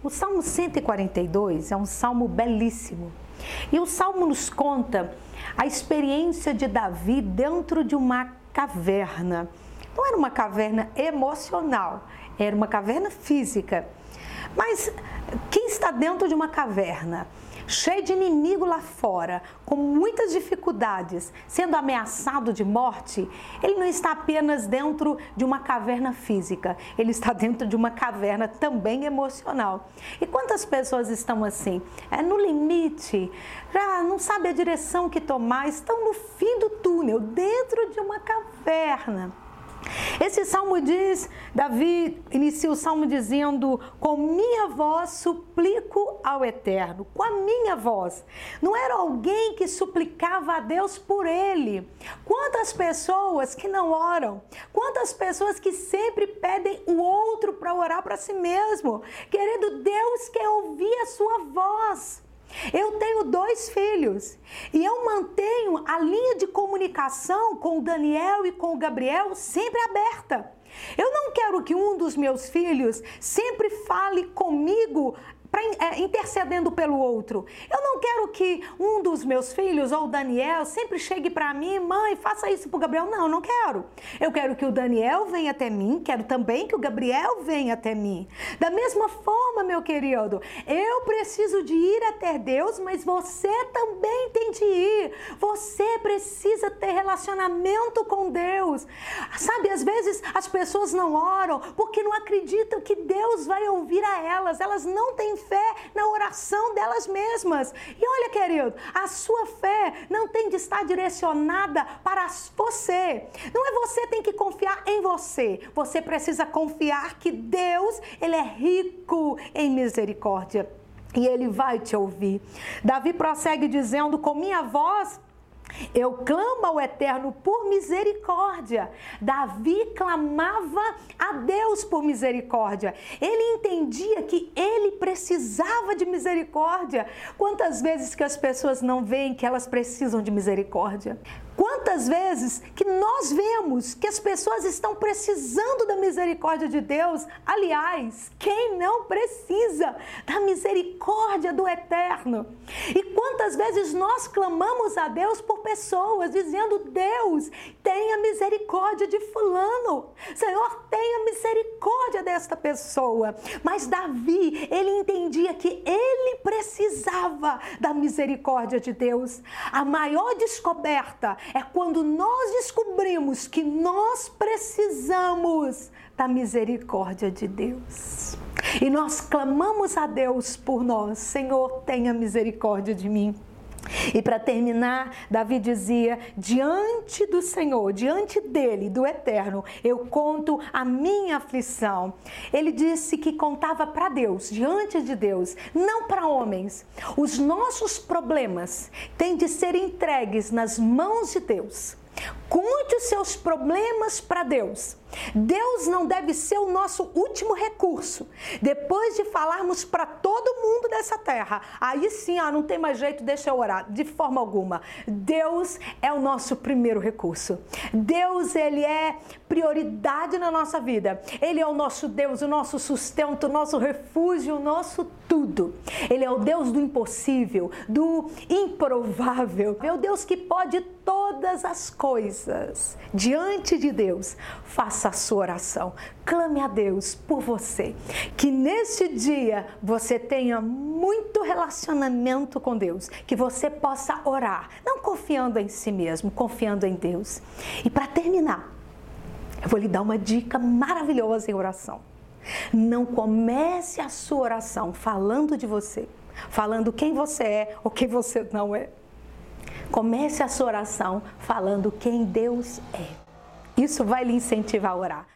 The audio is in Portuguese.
O Salmo 142 é um salmo belíssimo. E o salmo nos conta a experiência de Davi dentro de uma caverna. Não era uma caverna emocional, era uma caverna física. Mas quem está dentro de uma caverna? Cheio de inimigo lá fora, com muitas dificuldades, sendo ameaçado de morte, ele não está apenas dentro de uma caverna física, ele está dentro de uma caverna também emocional. E quantas pessoas estão assim? É no limite, já não sabe a direção que tomar, estão no fim do túnel, dentro de uma caverna. Esse salmo diz, Davi inicia o salmo dizendo: Com minha voz suplico ao Eterno, com a minha voz. Não era alguém que suplicava a Deus por ele. Quantas pessoas que não oram, quantas pessoas que sempre pedem o outro para orar para si mesmo. Querido, Deus quer ouvir a sua voz. Eu tenho dois filhos e eu mantenho a linha de comunicação com o Daniel e com o Gabriel sempre aberta. Eu não quero que um dos meus filhos sempre fale comigo pra, é, intercedendo pelo outro. Eu não quero que um dos meus filhos ou o Daniel sempre chegue para mim, mãe, faça isso para o Gabriel. Não, não quero. Eu quero que o Daniel venha até mim, quero também que o Gabriel venha até mim. Da mesma forma, meu querido, eu preciso de ir até Deus, mas você também tem de ir. Você precisa ter relacionamento com Deus. Sabe, às vezes as pessoas não oram porque não acreditam que Deus vai ouvir a elas. Elas não têm fé na oração delas mesmas. E olha, querido, a sua fé não tem de estar direcionada para você. Não é você que tem que confiar em você. Você precisa confiar que Deus, ele é rico em misericórdia. E ele vai te ouvir. Davi prossegue dizendo: Com minha voz eu clamo ao Eterno por misericórdia. Davi clamava a Deus por misericórdia. Ele entendia que ele precisava de misericórdia. Quantas vezes que as pessoas não veem que elas precisam de misericórdia? Quantas vezes que nós vemos que as pessoas estão precisando da misericórdia de Deus? Aliás, quem não precisa da misericórdia do Eterno? E quantas vezes nós clamamos a Deus por pessoas dizendo: Deus, tenha misericórdia de Fulano, Senhor, tenha misericórdia desta pessoa. Mas Davi, ele entendia que ele precisava da misericórdia de Deus. A maior descoberta é quando nós descobrimos que nós precisamos da misericórdia de Deus. E nós clamamos a Deus por nós, Senhor, tenha misericórdia de mim. E para terminar, Davi dizia: diante do Senhor, diante dele, do eterno, eu conto a minha aflição. Ele disse que contava para Deus, diante de Deus, não para homens. Os nossos problemas têm de ser entregues nas mãos de Deus. Conte os seus problemas para Deus. Deus não deve ser o nosso último recurso. Depois de falarmos para todo mundo dessa terra, aí sim, ah, não tem mais jeito, deixa eu orar. De forma alguma. Deus é o nosso primeiro recurso. Deus, ele é prioridade na nossa vida. Ele é o nosso Deus, o nosso sustento, o nosso refúgio, o nosso tudo. Ele é o Deus do impossível, do improvável. É o Deus que pode todas as coisas. Diante de Deus, faça a sua oração. Clame a Deus por você. Que neste dia você tenha muito relacionamento com Deus, que você possa orar, não confiando em si mesmo, confiando em Deus. E para terminar, eu vou lhe dar uma dica maravilhosa em oração. Não comece a sua oração falando de você, falando quem você é ou quem você não é. Comece a sua oração falando quem Deus é. Isso vai lhe incentivar a orar.